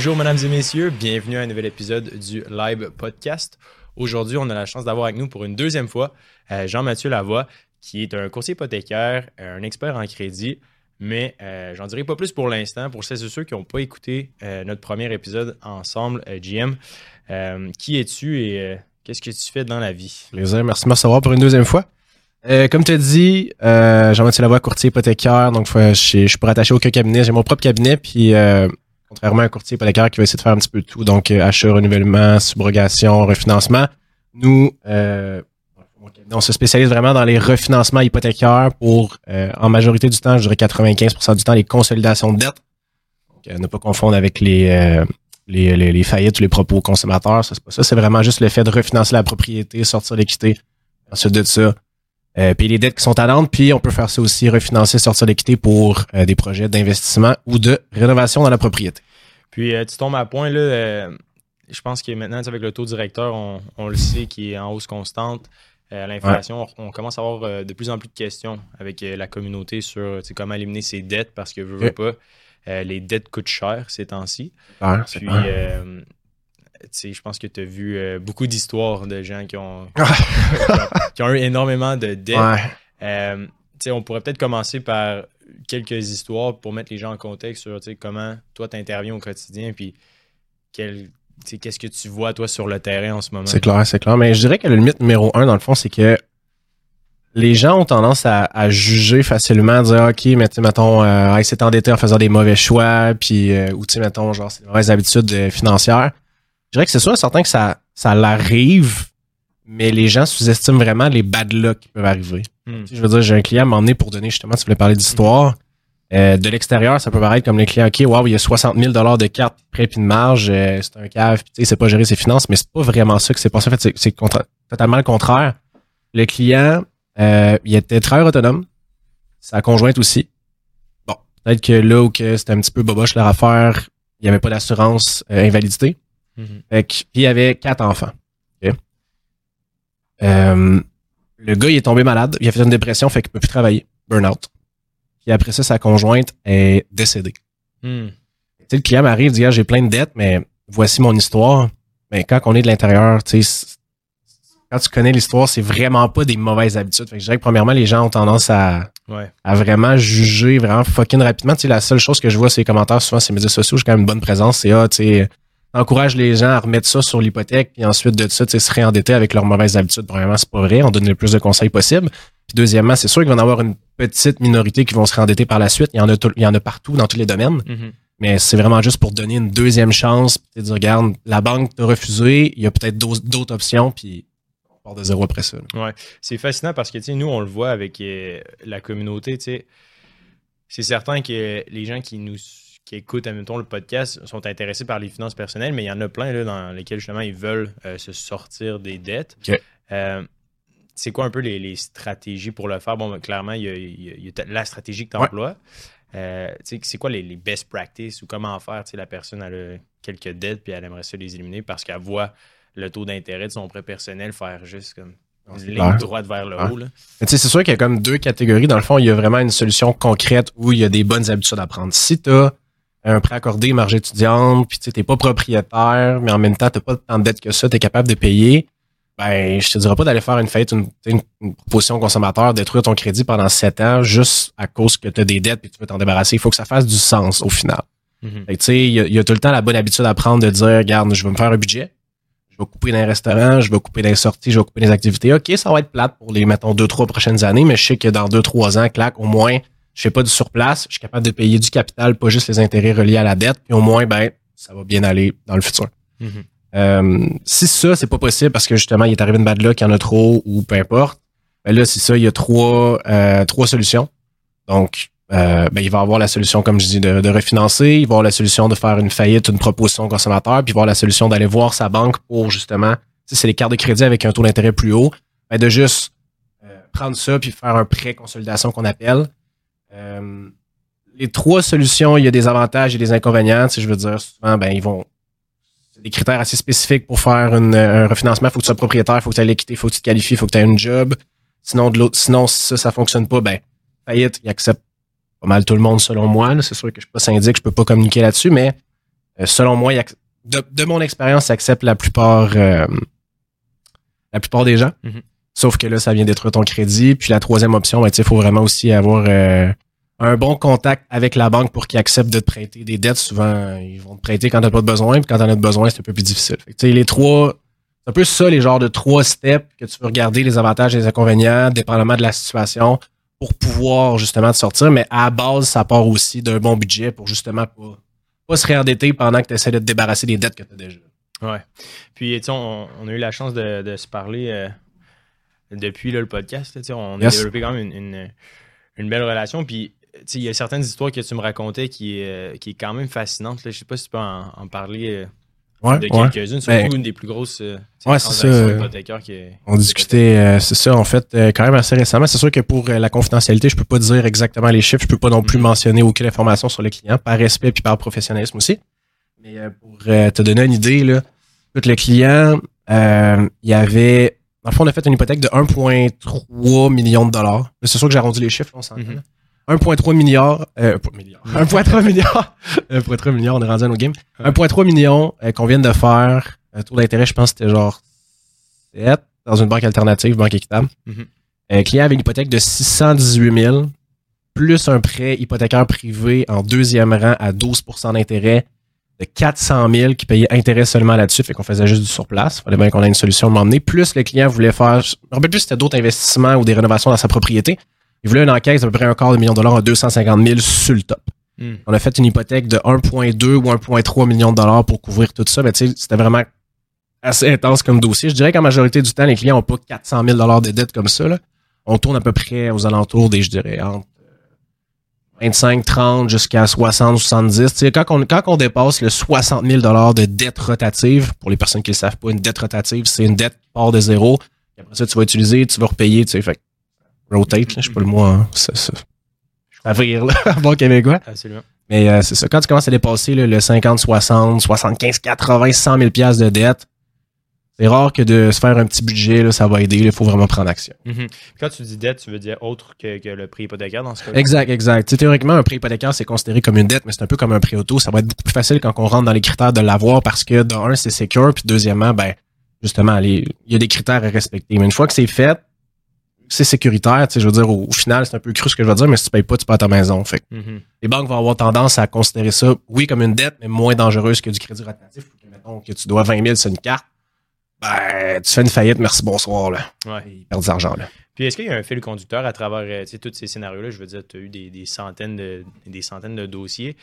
Bonjour, mesdames et messieurs. Bienvenue à un nouvel épisode du Live Podcast. Aujourd'hui, on a la chance d'avoir avec nous pour une deuxième fois euh, Jean-Mathieu Lavoie, qui est un courtier hypothécaire, un expert en crédit. Mais euh, j'en dirai pas plus pour l'instant. Pour celles et ceux qui n'ont pas écouté euh, notre premier épisode ensemble, GM, qui es-tu et qu'est-ce que tu fais dans la vie? Plaisir, merci de me recevoir pour une deuxième fois. comme tu as dit, Jean-Mathieu Lavoie, courtier hypothécaire, donc je, je, suis pas rattaché au cabinet, j'ai mon propre cabinet, puis contrairement à un courtier hypothécaire qui va essayer de faire un petit peu tout, donc euh, achat, renouvellement, subrogation, refinancement, nous, euh, on se spécialise vraiment dans les refinancements hypothécaires pour, euh, en majorité du temps, je dirais 95% du temps, les consolidations de dettes. Donc, ne pas confondre avec les, les, les, faillites ou les propos consommateurs. Ça, c'est pas ça. C'est vraiment juste le fait de refinancer la propriété, sortir l'équité. Ensuite de ça, euh, payer les dettes qui sont à l'ordre, puis on peut faire ça aussi, refinancer, sortir l'équité pour euh, des projets d'investissement ou de rénovation dans la propriété. Puis euh, tu tombes à point, là, je pense que maintenant, avec le taux directeur, on, on, le sait, qui est en hausse constante. L'inflation, on, commence à avoir de plus en plus de questions avec la communauté sur comment éliminer ses dettes parce que, je veux pas, les dettes coûtent cher ces temps-ci. Puis, je pense que tu as vu euh, beaucoup d'histoires de gens qui ont, qui, ont, eu énormément de dettes. Euh, on pourrait peut-être commencer par quelques histoires pour mettre les gens en contexte sur comment toi tu interviens au quotidien, puis qu'est-ce que tu vois toi sur le terrain en ce moment? C'est clair, c'est clair. Mais je dirais que le limite numéro un, dans le fond, c'est que les gens ont tendance à, juger facilement, à dire OK, mais tu mettons, euh, hey, s'est endetté en faisant des mauvais choix, puis ou tu mettons, genre, c'est des mauvaises habitudes financières. Je dirais que c'est sûr certain que ça, ça l'arrive, mais les gens sous-estiment vraiment les bad luck qui peuvent arriver. Hmm. Je veux dire, j'ai un client à m'emmener pour donner justement, tu voulais parler d'histoire. Euh, de l'extérieur, ça peut paraître comme les clients, OK, wow, il y a 60 000 de cartes prêt puis de marge, euh, c'est un cave, tu sais, c'est pas gérer ses finances, mais c'est pas vraiment ça que c'est pas ça. En fait, c'est totalement le contraire. Le client, euh, il était très autonome, sa conjointe aussi. Bon, peut-être que là où que c'était un petit peu boboche leur affaire, il n'y avait pas d'assurance invalidité. Mhm. puis il y avait quatre enfants. Euh, le gars, il est tombé malade. Il a fait une dépression, fait qu'il peut plus travailler. Burnout. Puis après ça, sa conjointe est décédée. Hmm. Tu sais, le client m'arrive, dit, ah, j'ai plein de dettes, mais voici mon histoire. Mais quand on est de l'intérieur, tu sais, quand tu connais l'histoire, c'est vraiment pas des mauvaises habitudes. Fait que je dirais que premièrement, les gens ont tendance à, à vraiment juger vraiment fucking rapidement. Tu sais, la seule chose que je vois, c'est les commentaires souvent, c'est médias sociaux, j'ai quand même une bonne présence. C'est, ah, tu sais, encourage les gens à remettre ça sur l'hypothèque, puis ensuite de ça, se réendetter avec leurs mauvaises habitudes. Premièrement, c'est pas vrai. On donne le plus de conseils possible. Puis deuxièmement, c'est sûr qu'il va y en avoir une petite minorité qui vont se réendetter par la suite. Il y en a, il y en a partout dans tous les domaines. Mm-hmm. Mais c'est vraiment juste pour donner une deuxième chance. Puis dire, regarde, la banque t'a refusé. Il y a peut-être d'autres options. Puis on part de zéro après ça. Ouais, c'est fascinant parce que tu sais, nous, on le voit avec euh, la communauté. Tu sais, c'est certain que les gens qui nous qui écoutent, admettons, le podcast sont intéressés par les finances personnelles, mais il y en a plein là, dans lesquels justement ils veulent euh, se sortir des dettes. Euh, c'est quoi un peu les, stratégies pour le faire? Bon, ben, clairement, il y a, la stratégie que tu emploies. Euh, c'est quoi les, best practices ou comment faire? La personne a quelques dettes puis elle aimerait ça les éliminer parce qu'elle voit le taux d'intérêt de son prêt personnel faire juste comme ligne droite vers le haut. C'est sûr qu'il y a comme deux catégories. Dans le fond, il y a vraiment une solution concrète où il y a des bonnes habitudes à prendre. Si tu as un prêt accordé, marge étudiante, puis tu n'es pas propriétaire, mais en même temps, tu pas tant de dette que ça, tu es capable de payer, ben, je te dirais pas d'aller faire une fête, une, une, proposition consommateur, détruire ton crédit pendant sept ans juste à cause que tu as des dettes et tu veux t'en débarrasser. Il faut que ça fasse du sens au final. Mm-hmm. Tu sais, il y, a tout le temps la bonne habitude à prendre de dire, regarde, je vais me faire un budget, je vais couper d'un restaurant, je vais couper des sorties, je vais couper des activités. OK, ça va être plate pour les, mettons, deux, trois prochaines années, mais je sais que dans deux, trois ans, clac, au moins, je fais pas du surplace, je suis capable de payer du capital, pas juste les intérêts reliés à la dette, puis au moins, ben, ça va bien aller dans le futur. Mm-hmm. Euh, si ça, c'est pas possible parce que justement, il est arrivé une bad luck, il y en a trop ou peu importe, ben là, c'est ça, il y a trois, euh, trois solutions. Donc, euh, ben, il va avoir la solution, comme je dis, de, refinancer, il va avoir la solution de faire une faillite, une proposition au consommateur, puis il va avoir la solution d'aller voir sa banque pour justement, si c'est les cartes de crédit avec un taux d'intérêt plus haut, ben, de juste prendre ça puis faire un prêt consolidation qu'on appelle, euh, les trois solutions, il y a des avantages et des inconvénients. Si je veux dire, souvent, ben, ils vont. C'est des critères assez spécifiques pour faire un refinancement. Il faut que tu sois propriétaire, il faut que tu aies l'équité, il faut que tu te qualifies, il faut que tu aies une job. Sinon, de l'autre, sinon, si ça, ça fonctionne pas, ben, faillite, il accepte pas mal tout le monde selon moi. C'est sûr que je suis pas syndic, je peux pas communiquer là-dessus, mais Euh, selon moi, il de, de mon expérience, il accepte la plupart, euh, la plupart des gens. Mhm. Sauf que là, ça vient détruire ton crédit. Puis la troisième option, ben, il faut vraiment aussi avoir euh, un bon contact avec la banque pour qu'ils acceptent de te prêter des dettes. Souvent, ils vont te prêter quand t'as pas de besoin, puis quand t'en as besoin, c'est un peu plus difficile. Tu c'est un peu ça, les genres de trois steps que tu veux regarder, les avantages et les inconvénients, dépendamment de la situation, pour pouvoir justement te sortir. Mais à base, ça part aussi d'un bon budget pour justement pas, pas se réendetter pendant que tu essaies de te débarrasser des dettes que tu as déjà. Ouais. Puis, tu on, on a eu la chance de, de se parler euh, depuis là, le podcast. là, on a développé quand même une, une, une belle relation. Puis, il y a certaines histoires que tu me racontais qui, est, euh, qui est quand même fascinante. Là. Je sais pas si tu peux en, en parler euh, Ouais, de ouais. quelques-unes. Surtout Ben, une des plus grosses euh, ouais, c'est hypothécaires qui On discutait, c'est ça, en fait, quand même assez récemment. C'est sûr que pour la confidentialité, je peux pas dire exactement les chiffres. Je peux pas non plus Mhm. mentionner aucune information sur le client, par respect puis par professionnalisme aussi. Mais pour te donner une idée, là, écoute, le client, il y avait... Dans le fond, on a fait une hypothèque de 1,3 million de dollars. C'est sûr que j'ai arrondi les chiffres, on s'entend. Mhm. 1,3 milliard, euh, pas milliard, 1,3 milliard, 1,3 milliard, on est rendu à nos games. 1,3 million euh, qu'on vient de faire. Un taux d'intérêt, je pense c'était genre 7 dans une banque alternative, banque équitable. Mhm. Un client avait une hypothèque de 618 000 plus un prêt hypothécaire privé en deuxième rang à 12% d'intérêt de 400 000 qui payait intérêt seulement là-dessus, fait qu'on faisait juste du surplace. Fallait bien qu'on ait une solution de m'emmener. Plus le client voulait faire, je me rappelle plus si c'était d'autres investissements ou des rénovations dans sa propriété. Il voulait une encaisse d'à peu près un quart de million de dollars à 250 000 sur le top. Hmm. On a fait une hypothèque de 1,2 ou 1,3 million de dollars pour couvrir tout ça. Mais tu sais, c'était vraiment assez intense comme dossier. Je dirais qu'en majorité du temps, les clients n'ont pas 400 000 dollars de dettes comme ça. Là. On tourne à peu près aux alentours des, je dirais, entre 25, 30 jusqu'à 60, 70. Tu sais, quand, on, quand on dépasse le 60 000 dollars de dette rotative, pour les personnes qui ne le savent pas, une dette rotative, c'est une dette qui part de zéro. Puis après ça, tu vas utiliser, tu vas repayer. Tu sais, fait rotate, là, je sais pas le mot. Hein, ça, ça. À rire, là, bon québécois. Absolument. Mais euh, c'est ça. Quand tu commences à dépasser là, le 50, 60, 75, 80, 100 000 piastres de dette, c'est rare que de se faire un petit budget, là, ça va aider. Il faut vraiment prendre action. Mhm. Quand tu dis dette, tu veux dire autre que, que le prix hypothécaire dans ce cas Exact, exact. Théoriquement, un prêt hypothécaire, c'est considéré comme une dette, mais c'est un peu comme un prêt auto. Ça va être beaucoup plus facile quand on rentre dans les critères de l'avoir parce que, d'un, c'est secure, puis deuxièmement, ben, justement, les- il y a des critères à respecter. Mais une fois que c'est fait, c'est sécuritaire, je veux dire, au, au final, c'est un peu cru ce que je veux dire, mais si tu payes pas, tu perds ta maison. Fait que Mhm. les banques vont avoir tendance à considérer ça, oui, comme une dette, mais moins dangereuse que du crédit rotatif. Que, mettons que tu dois 20 000 sur une carte, ben, tu fais une faillite, merci, bonsoir, là. Ouais. Ils perdent de l'argent, là. Puis est-ce qu'il y a un fil conducteur à travers euh, tous ces scénarios-là? Je veux dire, tu as eu des, des centaines de, des centaines de dossiers.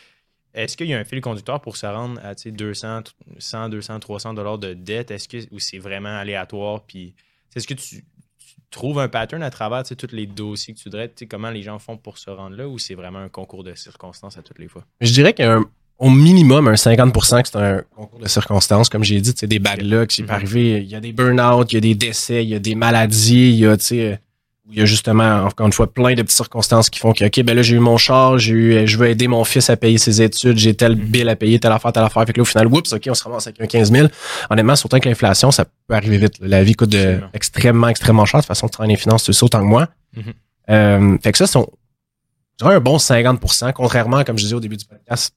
Est-ce qu'il y a un fil conducteur pour se rendre à tu sais, 200, 100, 200, 300 dollars de dette? Est-ce que ou c'est vraiment aléatoire? Puis est-ce que tu, tu trouves un pattern à travers tous les dossiers que tu sais, comment les gens font pour se rendre là? Ou c'est vraiment un concours de circonstances à toutes les fois? Je dirais qu'il y a un- au minimum un 50% que c'est un concours de circonstances. Comme j'ai dit, c'est des bad luck, Mhm. peut arriver, il y a des burn-out, il y a des décès, il y a des maladies, il y a, tu sais, où il y a justement, encore une fois, plein de petites circonstances qui font que, OK, ben là, j'ai eu mon char, j'ai eu, je veux aider mon fils à payer ses études, j'ai tel Mhm. bill à payer, telle affaire, telle affaire. Fait que là, au final, oups, OK, on se ramasse avec un 15 000. Honnêtement, surtout avec l'inflation, ça peut arriver vite. La vie coûte de- extrêmement, extrêmement cher. De toute façon, tu travailles les finances, tu le sais autant que moi. Mhm. Euh, fait que ça, c'est un bon 50% contrairement, comme je disais au début du podcast,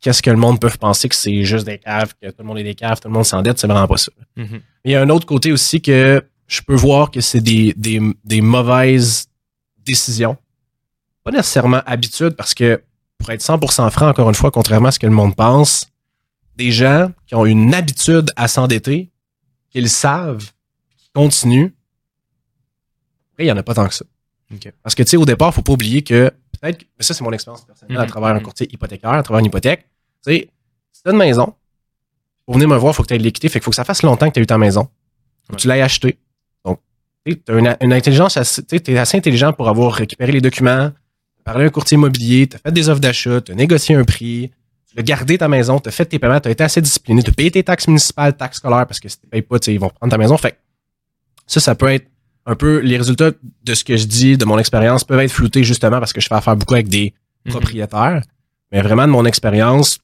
qu'est-ce que le monde peut penser que c'est juste des caves, que tout le monde est des caves, tout le monde s'endette, c'est vraiment pas ça. Mhm. Mais il y a un autre côté aussi que je peux voir que c'est des, des, des mauvaises décisions. Pas nécessairement habitude, parce que pour être 100% franc, encore une fois, contrairement à ce que le monde pense, des gens qui ont une habitude à s'endetter, qu'ils savent, qui continuent, après, il y en a pas tant que ça. OK. Parce que, tu sais, au départ, faut pas oublier que, peut-être, mais ça, c'est mon expérience personnelle à Mhm, travers un mhm. courtier hypothécaire, à travers une hypothèque. Tu sais, si une maison, pour venir me voir, il faut que tu aies de l'équité. Fait qu'il faut que ça fasse longtemps que tu as eu ta maison. Faut que tu l'aies acheté. Donc, tu as une, une intelligence, assez- tu es assez intelligent pour avoir récupéré les documents, parlé à un courtier immobilier, tu as fait des offres d'achat, tu as négocié un prix, tu as gardé ta maison, tu as fait tes paiements, tu as été assez discipliné, tu as payé tes taxes municipales, taxes scolaires, parce que si tu payes pas, tu sais, ils vont prendre ta maison. Fait que ça, ça peut être un peu, les résultats de ce que je dis, de mon expérience, peuvent être floutés justement parce que je fais affaire beaucoup avec des Mhm. propriétaires. Mais vraiment, de mon expérience,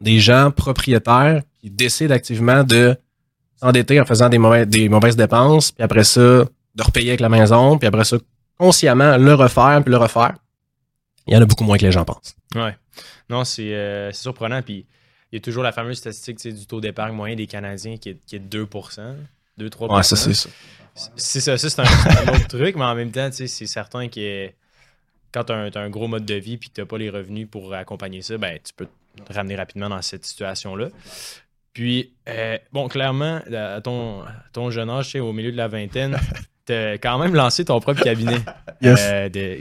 des gens propriétaires qui décident activement de s'endetter en faisant des, mauvais- des mauvaises dépenses, puis après ça, de repayer avec la maison, puis après ça, consciemment, le refaire, puis le refaire. Il y en a beaucoup moins que les gens pensent. Ouais. Non, c'est euh, surprenant. Puis, il y a toujours la fameuse statistique du taux d'épargne moyen des Canadiens qui est, qui est de 2% 2-3 Ouais, ça, c'est ça. C'est ça, ça c'est un, un autre truc, mais en même temps, c'est certain que quand tu as, un gros mode de vie et que tu n'as pas les revenus pour accompagner ça, ben, tu peux te ramener rapidement dans cette situation-là. Puis, euh, bon, clairement, à ton, ton jeune âge, au milieu de la vingtaine, tu as quand même lancé ton propre cabinet. Yes. Euh, de-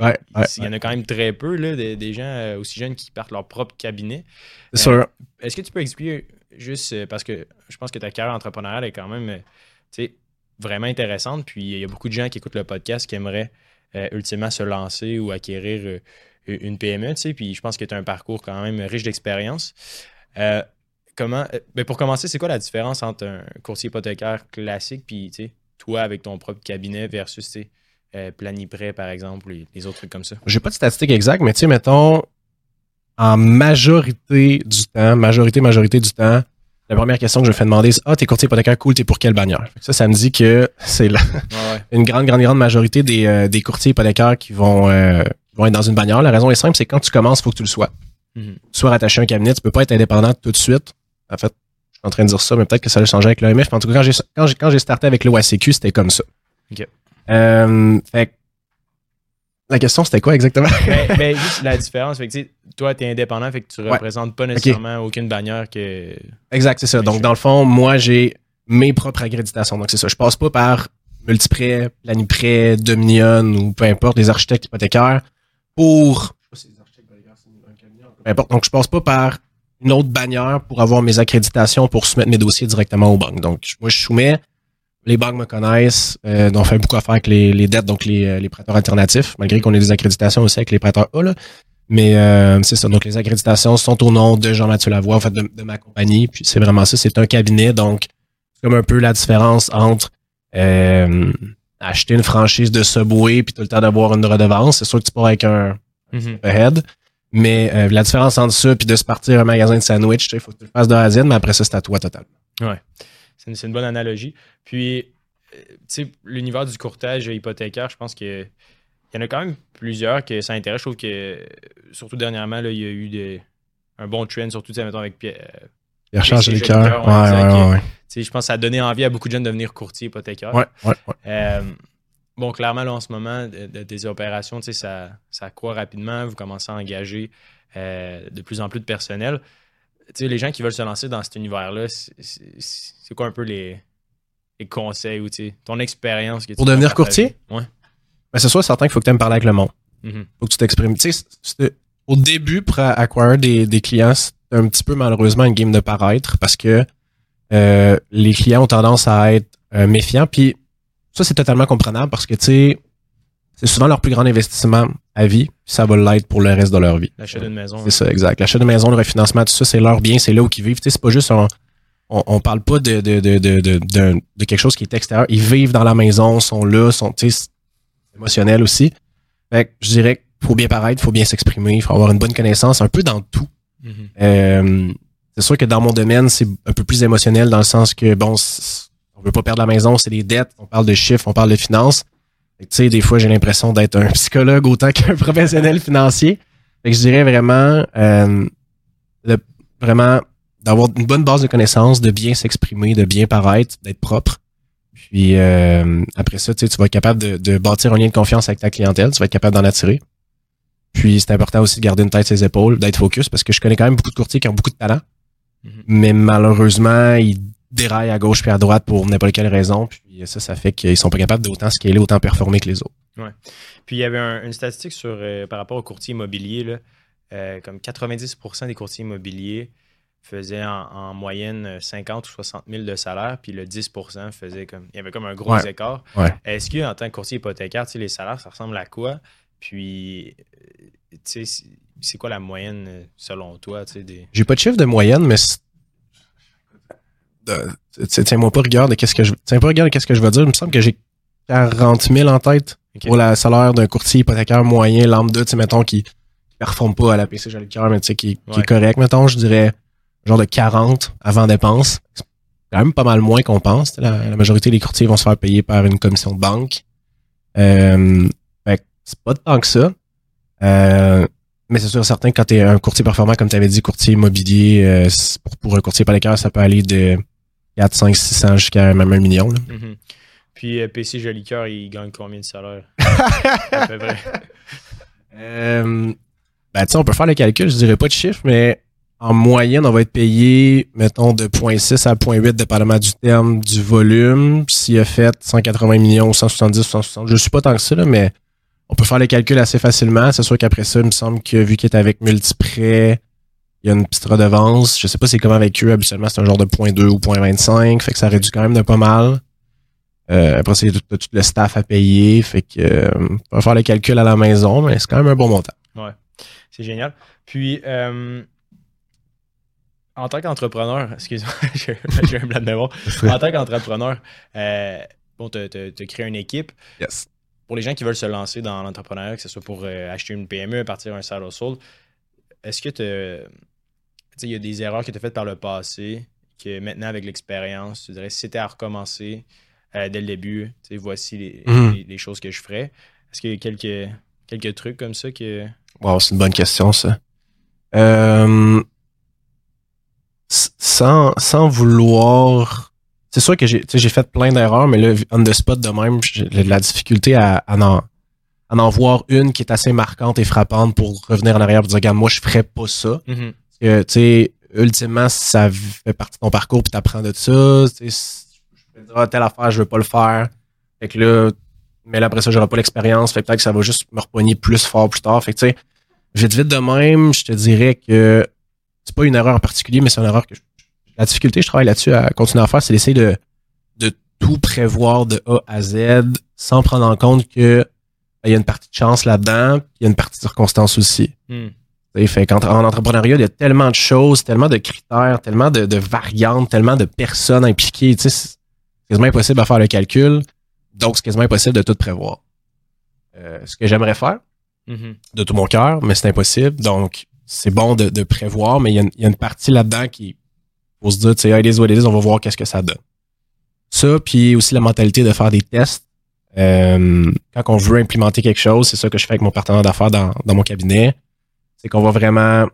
Ouais, il y en a quand même très peu, là, des, des gens euh, aussi jeunes qui partent leur propre cabinet. C'est sûr. Est-ce que tu peux expliquer juste euh, parce que je pense que ta carrière entrepreneuriale est quand même euh, tu sais, vraiment intéressante. Puis il y a beaucoup de gens qui écoutent le podcast qui aimeraient euh, ultimement se lancer ou acquérir euh, une PME. tu sais. Puis je pense que tu as un parcours quand même riche d'expérience. Euh, comment, ben, pour commencer, c'est quoi la différence entre un courtier hypothécaire classique puis tu sais, toi avec ton propre cabinet versus tu sais, Planiprêt, par exemple, ou les, les autres trucs comme ça? J'ai pas de statistiques exactes, mais tu sais, mettons, en majorité du temps, majorité, majorité du temps, la première question que je me fais demander, c'est Ah, t'es courtier hypothécaire, cool, t'es pour quelle bannière? Ça, ça me dit que c'est la- Ouais, une grande, grande, grande majorité des, euh, des courtiers hypothécaires qui vont, euh, qui vont être dans une bannière. La raison est simple, c'est quand tu commences, il faut que tu le sois. Tu sois rattaché à un cabinet, tu peux pas être indépendant tout de suite. En fait, je suis en train de dire ça, mais peut-être que ça va changer avec l'OMF. En tout cas, quand j'ai, quand j'ai, quand j'ai starté avec l'OACQ, c'était comme ça. Ok. Euh, fait la question, c'était quoi exactement? mais, mais juste la différence, fait que, tu sais, toi, tu es indépendant, fait que tu Ouais. représentes pas nécessairement aucune bannière que. Exact, c'est ça. Donc, dans le fond, moi, j'ai mes propres accréditations. Donc, c'est ça. Je passe pas par Multiprêt, Planiprêt, Dominion ou peu importe, les architectes hypothécaires pour. Peu importe. Donc, je passe pas par une autre bannière pour avoir mes accréditations pour soumettre mes dossiers directement aux banques. Donc, moi, je soumets. Les banques me connaissent. Euh, on fait beaucoup affaire avec les, les dettes, donc les, euh, les prêteurs alternatifs, malgré qu'on ait des accréditations aussi avec les prêteurs A. Là. Mais euh, c'est ça. Donc, les accréditations sont au nom de Jean-Mathieu Lavoie, en fait, de, de ma compagnie. Puis c'est vraiment ça. C'est un cabinet. Donc, c'est comme un peu la différence entre euh, acheter une franchise de Subway puis tout le temps d'avoir une redevance. C'est sûr que tu pars avec un Mhm. head. Mais euh, la différence entre ça puis de se partir un magasin de sandwich, il faut que tu le fasses de A à Z, mais après ça, c'est à toi total. C'est une, bonne analogie. Puis, euh, tu sais, l'univers du courtage hypothécaire, je pense que il y en a quand même plusieurs que ça intéresse. Je trouve que, surtout dernièrement, là, il y a eu des, un bon trend, surtout, tu sais, mettons, avec Pierre. Il recharge les cœurs. cœur, Ouais, ouais, ouais, exact. ouais, ouais. tu sais, je pense que ça a donné envie à beaucoup de jeunes de devenir courtier hypothécaire. Ouais, ouais, ouais. Euh, bon, clairement, là, en ce moment, de- de- des opérations, tu sais, ça, ça croît rapidement. Vous commencez à engager euh, de plus en plus de personnel. Tu sais, les gens qui veulent se lancer dans cet univers-là, c'est- quoi un peu les, les conseils ou tu sais, ton expérience que tu Pour devenir partager? Ouais. Mais c'est sûr, certain qu'il faut que tu aimes parler avec le monde. Mhm. faut que tu t'exprimes. Tu sais, c'est- au début, pour acquérir des, des clients, c'est un petit peu malheureusement une game de paraître parce que euh, les clients ont tendance à être euh, méfiants. Puis ça, c'est totalement comprenable parce que tu sais, c'est souvent leur plus grand investissement à vie. Ça va l'être pour le reste de leur vie. L'achat d'une maison. C'est ça, exact. L'achat de maison, le refinancement, tout ça, c'est leur bien, c'est là où ils vivent. Tu sais, c'est pas juste un- on, on parle pas de, de, de, de, de, quelque chose qui est extérieur. Ils vivent dans la maison, sont là, sont, tu sais, c'est émotionnel aussi. Fait que je dirais qu'il faut bien paraître, il faut bien s'exprimer, il faut avoir une bonne connaissance, un peu dans tout. Mhm. Euh, c'est sûr que dans mon domaine, c'est un peu plus émotionnel dans le sens que, bon, on veut pas perdre la maison, c'est des dettes, on parle de chiffres, on parle de finances. Tu sais, des fois, j'ai l'impression d'être un psychologue autant qu'un professionnel financier. Fait que je dirais vraiment, euh, le- vraiment d'avoir une bonne base de connaissances, de bien s'exprimer, de bien paraître, d'être propre. Puis euh, après ça, tu sais, tu vas être capable de, de bâtir un lien de confiance avec ta clientèle, tu vas être capable d'en attirer. Puis c'est important aussi de garder une tête ses épaules, d'être focus, parce que je connais quand même beaucoup de courtiers qui ont beaucoup de talent, Mhm. mais malheureusement, ils déraillent à gauche puis à droite pour n'importe quelle raison. Puis ça, ça fait qu'ils sont pas capables d'autant scaler, autant performer que les autres. Puis il y avait un- une statistique sur, euh, par rapport aux courtiers immobiliers, là, euh, comme 90% des courtiers immobiliers faisaient en, en moyenne euh, 50 ou 60 000 de salaire, puis le 10% faisait comme. Il y avait comme un gros Ouais. écart. Ouais. Est-ce que en tant que courtier hypothécaire, les salaires, ça ressemble à quoi? Puis, euh, tu sais, c'est- c'est quoi la moyenne euh, selon toi, tu sais, des. J'ai pas de chiffre de moyenne, mais c'est- de- tu sais, tiens-moi pas rigueur de qu'est-ce que je tiens pas rigueur de qu'est-ce que je vais dire. Il me semble que j'ai 40 000 en tête pour le salaire d'un courtier hypothécaire moyen lambda, tu sais, mettons, qui, qui performe pas à la PC Joli Cœur, mais tu sais, qui, qui est correct, mettons, je dirais genre de 40 avant dépense. C'est quand même pas mal moins qu'on pense. La, la majorité des courtiers vont se faire payer par une commission de banque. Euh, fait que c'est pas tant que ça. Euh, mais c'est sûr, certain, quand tu es un courtier performant, comme tu avais dit, courtier immobilier, euh, pour, pour un courtier par ça peut aller de 4, 5, 600 jusqu'à même un million. Là. Mhm. Puis euh, PC Jolicoeur, il gagne combien de salaire? à peu près. Euh, ben, tu sais, on peut faire le calcul, je dirais pas de chiffre, mais en moyenne, on va être payé, mettons, de 0.6 à 0.8, dépendamment du terme, du volume. S'il a fait 180 millions, 170, 160, je suis pas tant que ça, là, mais on peut faire le calcul assez facilement. C'est sûr qu'après ça, il me semble que vu qu'il est avec Multiprêt, il y a une petite redevance. Je sais pas c'est comment avec eux. Habituellement, c'est un genre de 0.2 ou 0.25. Fait que ça réduit quand même de pas mal. Euh, après, c'est tout, tout, le staff à payer. Fait que euh, on va faire le calcul à la maison, mais c'est quand même un bon montant. Ouais. C'est génial. Puis euh, en tant qu'entrepreneur, excuse-moi, j'ai un blanc de mémoire. En tant qu'entrepreneur, euh, bon, tu as créé une équipe. Yes pour les gens qui veulent se lancer dans l'entrepreneuriat, que ce soit pour euh, acheter une PME, partir un side hustle, est-ce que tu il y a des erreurs que tu as faites par le passé que maintenant, avec l'expérience, tu dirais si c'était à recommencer euh, dès le début, voici mhm. les, les, choses que je ferais. Est-ce qu'il y a quelques, quelques trucs comme ça que. Wow, c'est une bonne question, ça. Euh, sans, sans vouloir c'est sûr que j'ai fait plein d'erreurs, mais là, on the spot de même, j'ai de la difficulté à, en, en voir une qui est assez marquante et frappante pour revenir en arrière et dire, regarde, moi, je ferais pas ça. Mm-hmm. tu sais, ultimement, ça fait partie de ton parcours puis t'apprends de ça, tu sais, je vais dire, ah, telle affaire, je veux pas le faire. Fait que là, mais là, après ça, j'aurai pas l'expérience. Fait que peut-être que ça va juste me repogner plus fort plus tard. Fait que, tu sais, vite, vite de même, je te dirais que c'est pas une erreur en particulier, mais c'est une erreur que je la difficulté, je travaille là-dessus à continuer à faire, c'est d'essayer de, de tout prévoir de A à Z sans prendre en compte que ben, il y a une partie de chance là-dedans, il y a une partie de circonstance aussi. Hmm. Fait qu'en en entrepreneuriat, il y a tellement de choses, tellement de critères, tellement de, de variantes, tellement de personnes impliquées. C'est quasiment impossible à faire le calcul. Donc, c'est quasiment impossible de tout prévoir. Euh, ce que j'aimerais faire, mm-hmm. de tout mon cœur, mais c'est impossible. Donc, c'est bon de, de, prévoir, mais il y, a, il y a une partie là-dedans qui pour se dire, tu sais, hey, on va voir qu'est-ce que ça donne. Ça, puis aussi la mentalité de faire des tests. Euh, quand on veut implémenter quelque chose, c'est ça que je fais avec mon partenaire d'affaires dans, dans mon cabinet. C'est qu'on va vraiment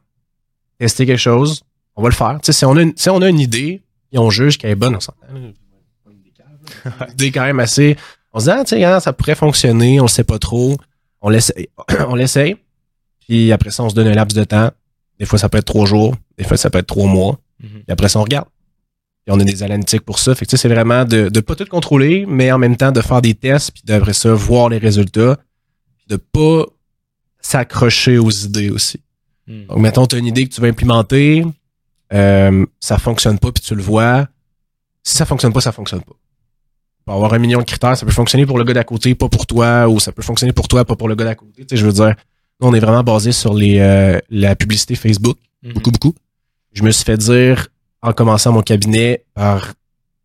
tester quelque chose, on va le faire. Tu sais, si on a une, si on a une idée et on juge qu'elle est bonne, on s'entend. Une idée quand même assez. On se dit, ah, tu sais, ça pourrait fonctionner, on le sait pas trop. On l'essaye. on l'essaye. Puis après ça, on se donne un laps de temps. Des fois, ça peut être trois jours. Des fois, ça peut être trois mois. Et après ça, on regarde. Et on a des analytiques pour ça. Fait que c'est vraiment de ne pas tout contrôler, mais en même temps de faire des tests, puis d'après ça, voir les résultats. De pas s'accrocher aux idées aussi. Mhm. Donc, mettons, tu as une idée que tu veux implémenter, euh, ça fonctionne pas, puis tu le vois. Si ça fonctionne pas, ça fonctionne pas. Pour avoir un million de critères, ça peut fonctionner pour le gars d'à côté, pas pour toi, ou ça peut fonctionner pour toi, pas pour le gars d'à côté. Tu sais, je veux dire, nous, on est vraiment basé sur les euh, la publicité Facebook, Mhm. beaucoup, beaucoup je me suis fait dire en commençant mon cabinet par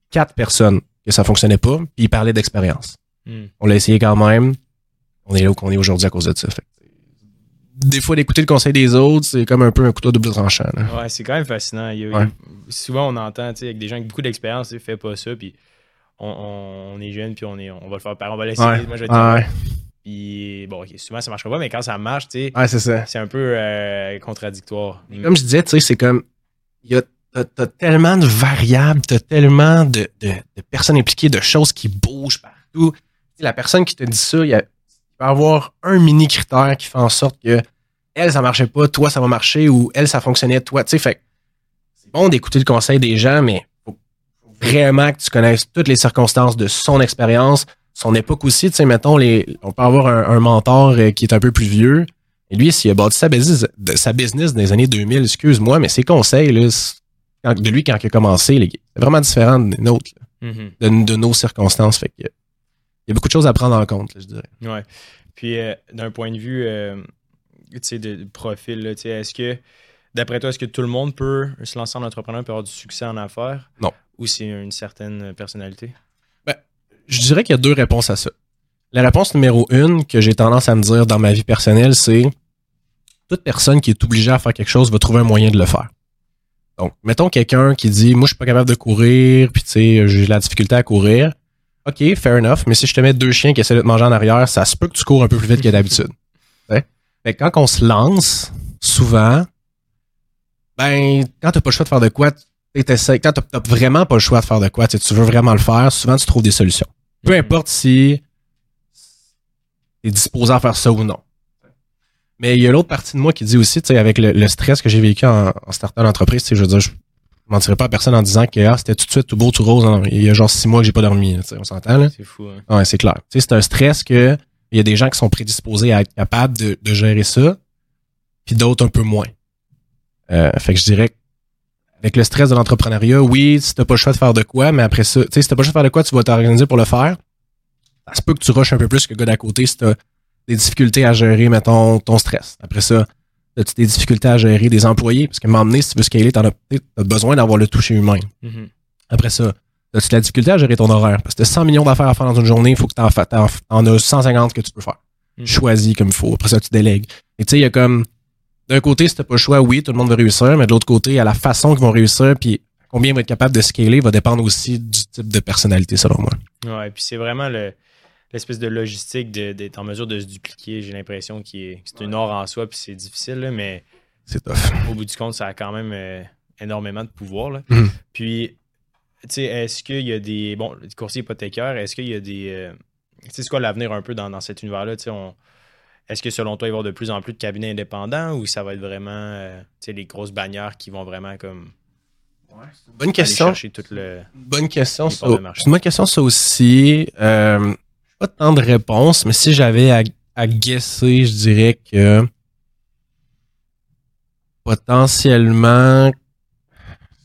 quatre personnes que ça fonctionnait pas, puis ils parlaient d'expérience. Hmm. On l'a essayé quand même. On est là où on est aujourd'hui à cause de ça. Fait. Des fois, d'écouter le conseil des autres, c'est comme un peu un couteau double tranchant. Là. Ouais, c'est quand même fascinant. Il souvent, on entend tu sais, avec des gens avec beaucoup d'expérience, fais pas ça, puis on, on est jeune, puis on, est, on va le faire, par- on va l'essayer. Ouais. Moi, je vais Puis bon, ok, souvent ça marchera pas, mais quand ça marche, tu sais, ouais c'est un peu euh, contradictoire. Comme je disais, tu sais, c'est comme il y a t'as, tellement de variables, t'as tellement de, de, de personnes impliquées, de choses qui bougent partout. La personne qui te dit ça, il, y a, peut avoir un mini critère qui fait en sorte que elle, ça marchait pas, toi, ça va marcher, ou elle, ça fonctionnait, toi. Tu sais, fait que c'est bon d'écouter le conseil des gens, mais faut faut vraiment que tu connaisses toutes les circonstances de son expérience, son époque aussi. Tu sais, mettons, les, on peut avoir un, un mentor euh, qui est un peu plus vieux. Et lui, s'il a bâti sa business, sa business dans les années 2000, excuse-moi, mais ses conseils, là, de lui, quand il a commencé, c'est vraiment différent des nôtres, là, Mhm. de, de nos circonstances. Fait que, il y a beaucoup de choses à prendre en compte, là, je dirais. Ouais. Puis euh, d'un point de vue euh, tu sais, de, de profil, là, tu sais, est-ce que, d'après toi, est-ce que tout le monde peut se lancer en entrepreneur et avoir du succès en affaires? Non. Ou c'est une certaine personnalité? Je dirais qu'il y a deux réponses à ça. La réponse numéro une que j'ai tendance à me dire dans ma vie personnelle, c'est toute personne qui est obligée à faire quelque chose va trouver un moyen de le faire. Donc, mettons quelqu'un qui dit, moi, je suis pas capable de courir, puis tu sais, j'ai la difficulté à courir. OK, fair enough, mais si je te mets deux chiens qui essaient de te manger en arrière, ça se peut que tu cours un peu plus vite que d'habitude. Ouais. Que quand on se lance, souvent, ben, quand t'as pas le choix de faire de quoi, t'essaies- quand t'as vraiment pas le choix de faire de quoi, tu veux vraiment le faire, souvent tu trouves des solutions. Peu Mhm. importe si t'es disposé à faire ça ou non. Mais il y a l'autre partie de moi qui dit aussi, tu sais, avec le, le stress que j'ai vécu en, en startant l'entreprise, tu sais, je veux dire, je mentirais pas à personne en disant que ah, c'était tout de suite tout beau, tout rose. Il y a genre six mois que j'ai pas dormi, là, on s'entend, là. C'est fou, hein. Ouais, c'est clair. C'est un stress que il y a des gens qui sont prédisposés à être capables de, de gérer ça, puis d'autres un peu moins. Euh, fait que je dirais avec le stress de l'entrepreneuriat, oui, si t'as pas le choix de faire de quoi, mais après ça, tu sais, si t'as pas le choix de faire de quoi, tu vas t'organiser pour le faire. Ça se peut que tu rushes un peu plus que le gars d'à côté si t'as des difficultés à gérer, mettons, ton stress. Après ça, as-tu des difficultés à gérer des employés? Parce que m'emmener, si tu veux scaler, t'en as, besoin d'avoir le toucher humain. Mhm. Après ça, as-tu la difficulté à gérer ton horaire? Parce que t'as 100 millions d'affaires à faire dans une journée, il faut que t'en, t'en as 150 que tu peux faire. Mhm. Choisis comme il faut. Après ça, tu délègues. Et tu sais, il y a comme, d'un côté, si t'as pas le choix, oui, tout le monde va réussir, mais de l'autre côté, à la façon qu'ils vont réussir, puis combien ils vont être capables de scaler, va dépendre aussi du type de personnalité, selon moi. Ouais, puis c'est vraiment le- l'espèce de logistique de- d'être en mesure de se dupliquer. J'ai l'impression que c'est une art en soi, puis c'est difficile, là, mais C'est tough. au bout du compte, ça a quand même euh, énormément de pouvoir. là. Mhm. Puis, tu sais, est-ce qu'il y a des. Bon, les coursiers hypothécaires, est-ce qu'il y a des. euh, tu sais, c'est quoi l'avenir un peu dans, dans cet univers-là? Tu sais, on- Est-ce que selon toi, il va y avoir de plus en plus de cabinets indépendants ou ça va être vraiment euh, tu sais, les grosses bannières qui vont vraiment comme Bonne aller question. chercher tout le. Bonne question. Ça, une bonne question, ça aussi. Euh, pas tant de réponses, mais si j'avais à, à guesser, je dirais que potentiellement.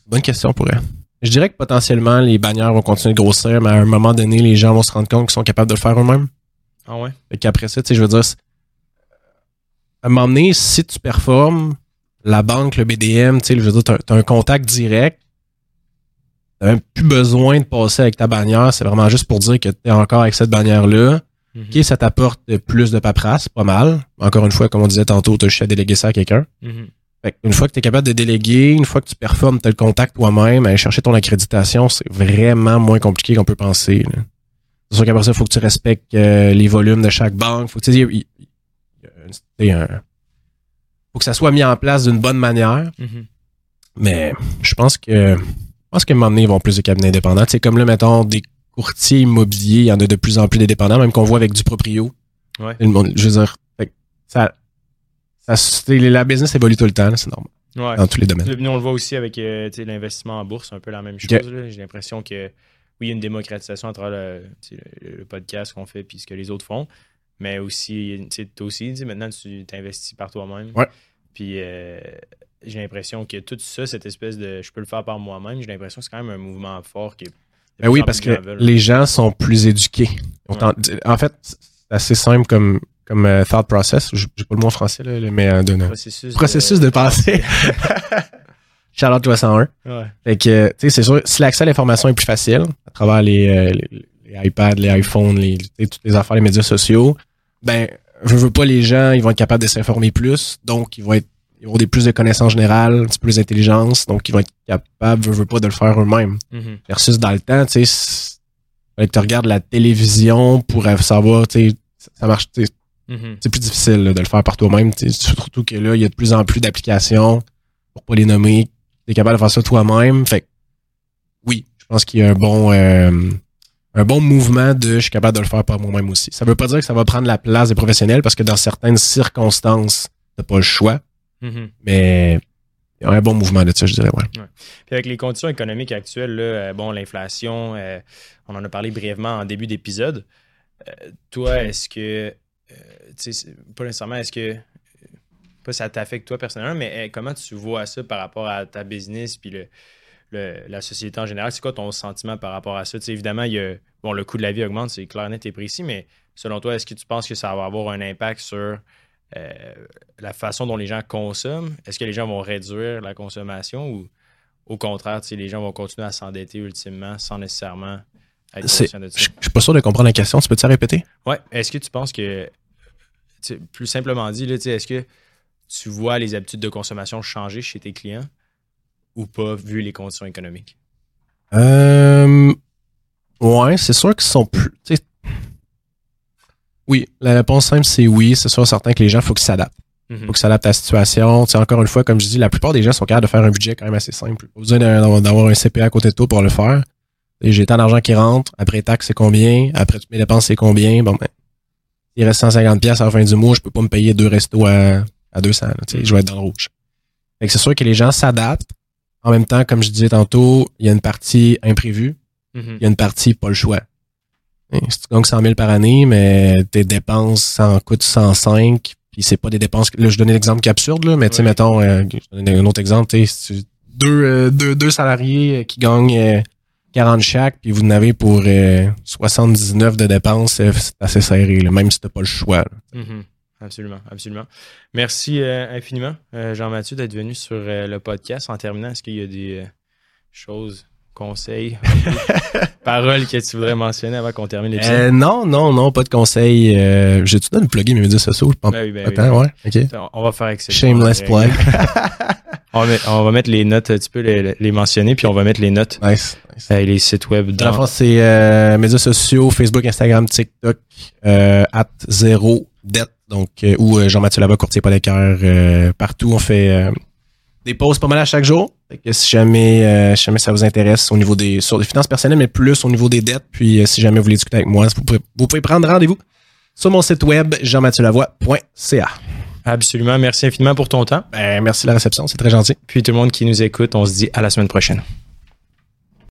Bonne question pour elle. Je dirais que potentiellement, les bannières vont continuer de grossir, mais à un moment donné, les gens vont se rendre compte qu'ils sont capables de le faire eux-mêmes. Ah ouais? Fait qu'après ça, tu sais, je veux dire, à un moment donné, si tu performes, la banque, le BDM, tu sais, je veux dire, t'as, t'as un contact direct. T'as même plus besoin de passer avec ta bannière. C'est vraiment juste pour dire que t'es encore avec cette bannière-là. Mhm. OK, ça t'apporte plus de paperasse, pas mal. Encore une fois, comme on disait tantôt, t'as juste à déléguer ça à quelqu'un. Mhm. Fait une fois que tu es capable de déléguer, une fois que tu performes, tu le contact toi-même, aller chercher ton accréditation, c'est vraiment moins compliqué qu'on peut penser. C'est sûr qu'après ça, il faut que tu respectes euh, les volumes de chaque banque. Faut que, il un- faut que ça soit mis en place d'une bonne manière. Mhm. Mais je pense que pense qu'à un moment donné, ils vont plus de cabinets indépendants. C'est comme là, mettons, des courtiers immobiliers, il y en a de plus en plus d'indépendants, même qu'on voit avec du proprio. Ouais. Le monde- je veux dire, ça, la business évolue tout le temps, c'est normal, Ouais. dans tous les domaines. Nous, on le voit aussi avec euh, l'investissement en bourse, un peu la même chose. J'ai l'impression que oui, il y a une démocratisation à travers le, le- le podcast qu'on fait puis ce que les autres font. Mais aussi, tu aussi, maintenant, tu t'investis par toi-même. Ouais. Puis euh, j'ai l'impression que tout ça, cette espèce de je peux le faire par moi-même, j'ai l'impression que c'est quand même un mouvement fort qui est. de Ben oui, parce de que les gens sont plus éduqués. Ouais. En fait, c'est assez simple comme, comme euh, thought process. J'ai pas le mot en français, là, mais euh, de, processus, processus de pensée. Charlotte 301. Ouais. Fait que, tu sais, c'est sûr, si l'accès à l'information est plus facile, à travers les, euh, les, les iPads, les iPhones, les, toutes les affaires, les médias sociaux, ben, je veux pas les gens, ils vont être capables de s'informer plus, donc ils vont être, ils vont avoir des plus de connaissances générales, un petit peu plus d'intelligence, donc ils vont être capables, je veux pas, de le faire eux-mêmes. Mhm. Versus dans le temps, tu sais, que tu regardes la télévision pour savoir, tu sais, ça marche, tu sais, Mhm. c'est plus difficile là, de le faire par toi-même. Surtout que là, il y a de plus en plus d'applications, pour pas les nommer. Tu es capable de faire ça toi-même. Fait que, oui, je pense qu'il y a un bon euh, un bon mouvement de je suis capable de le faire par moi-même aussi. Ça veut pas dire que ça va prendre la place des professionnels parce que dans certaines circonstances, t'as pas le choix, mais il y a un bon mouvement de ça, je dirais, ouais. Puis avec les conditions économiques actuelles, là, euh, bon, l'inflation, euh, on en a parlé brièvement en début d'épisode. Euh, toi, est-ce que, tu sais, c'est- pas nécessairement, est-ce que, pas ça t'affecte toi personnellement, mais comment tu vois ça par rapport à ta business puis le, le- la société en général? C'est quoi ton sentiment par rapport à ça? Évidemment, il y a, bon, le coût de la vie augmente, c'est clair, net et précis, mais selon toi, est-ce que tu penses que ça va avoir un impact sur euh, la façon dont les gens consomment? Est-ce que les gens vont réduire la consommation ou au contraire, les gens vont continuer à s'endetter ultimement sans nécessairement être C'est- conscients de ça? Je je suis pas sûr de comprendre la question. Tu peux-tu la répéter? Ouais. Est-ce que tu penses que, plus simplement dit, est-ce que tu vois les habitudes de consommation changer chez tes clients? Ou pas, vu les conditions économiques? Euh, ouais, c'est sûr qu'ils sont plus. Oui, la réponse simple, c'est oui. C'est sûr, certain que les gens, il faut qu'ils s'adaptent. Mhm. faut que ça adapte à la situation. Tu sais, encore une fois, comme je dis, la plupart des gens sont capables de faire un budget quand même assez simple. Pas besoin d'avoir un CPA à côté de toi pour le faire. J'ai tant d'argent qui rentre, après taxes, c'est combien, après toutes mes dépenses, c'est combien? Bon, ben, il reste 150 pièces à la fin du mois, je peux pas me payer deux restos à, à 200. là, tu sais, je vais être dans le rouge. Fait que c'est sûr que les gens s'adaptent. En même temps, comme je disais tantôt, il y a une partie imprévue, Mhm. il y a une partie pas le choix. Hein, Si tu gagnes 100 000 par année, mais tes dépenses ça en coûte 105, puis c'est pas des dépenses. Là, je donnais l'exemple qui est absurde, là, mais tu sais, Ouais. mettons, euh, je donne un autre exemple, tu sais, si deux, euh, deux, deux salariés euh, qui gagnent euh, 40 chaque, puis vous en avez pour euh, 79 de dépenses, euh, c'est assez serré, là, même si t'as pas le choix. là. Mhm. Absolument, absolument. Merci euh, infiniment, euh, Jean-Mathieu, d'être venu sur euh, le podcast. En terminant, est-ce qu'il y a des euh, choses, conseils, paroles que tu voudrais mentionner avant qu'on termine l'épisode? Euh, non, non, non, pas de conseils. Euh, J'ai-tu donné de plugger mes médias sociaux? Je pense Ben oui, ben oui. Attends, ouais, ok. On va faire ça. Shameless plug. On va, mettre, on va mettre les notes, tu peux les, les mentionner, puis on va mettre les notes nice. nice. et les sites web Dans le c'est euh, médias sociaux, Facebook, Instagram, TikTok, euh, at zéro dette, donc euh, ou euh, Jean-Mathieu Lava, courtier hypothécaire, euh, partout on fait des posts pas mal à chaque jour. Fait que si jamais, si jamais ça vous intéresse au niveau des sur les finances personnelles, mais plus au niveau des dettes, puis si jamais vous voulez discuter avec moi, vous pouvez, vous pouvez prendre rendez-vous sur mon site web jean-mathieu-lavoie.ca. Absolument. Merci infiniment pour ton temps. Ben, merci de la réception, c'est très gentil. Puis tout le monde qui nous écoute, on se dit à la semaine prochaine.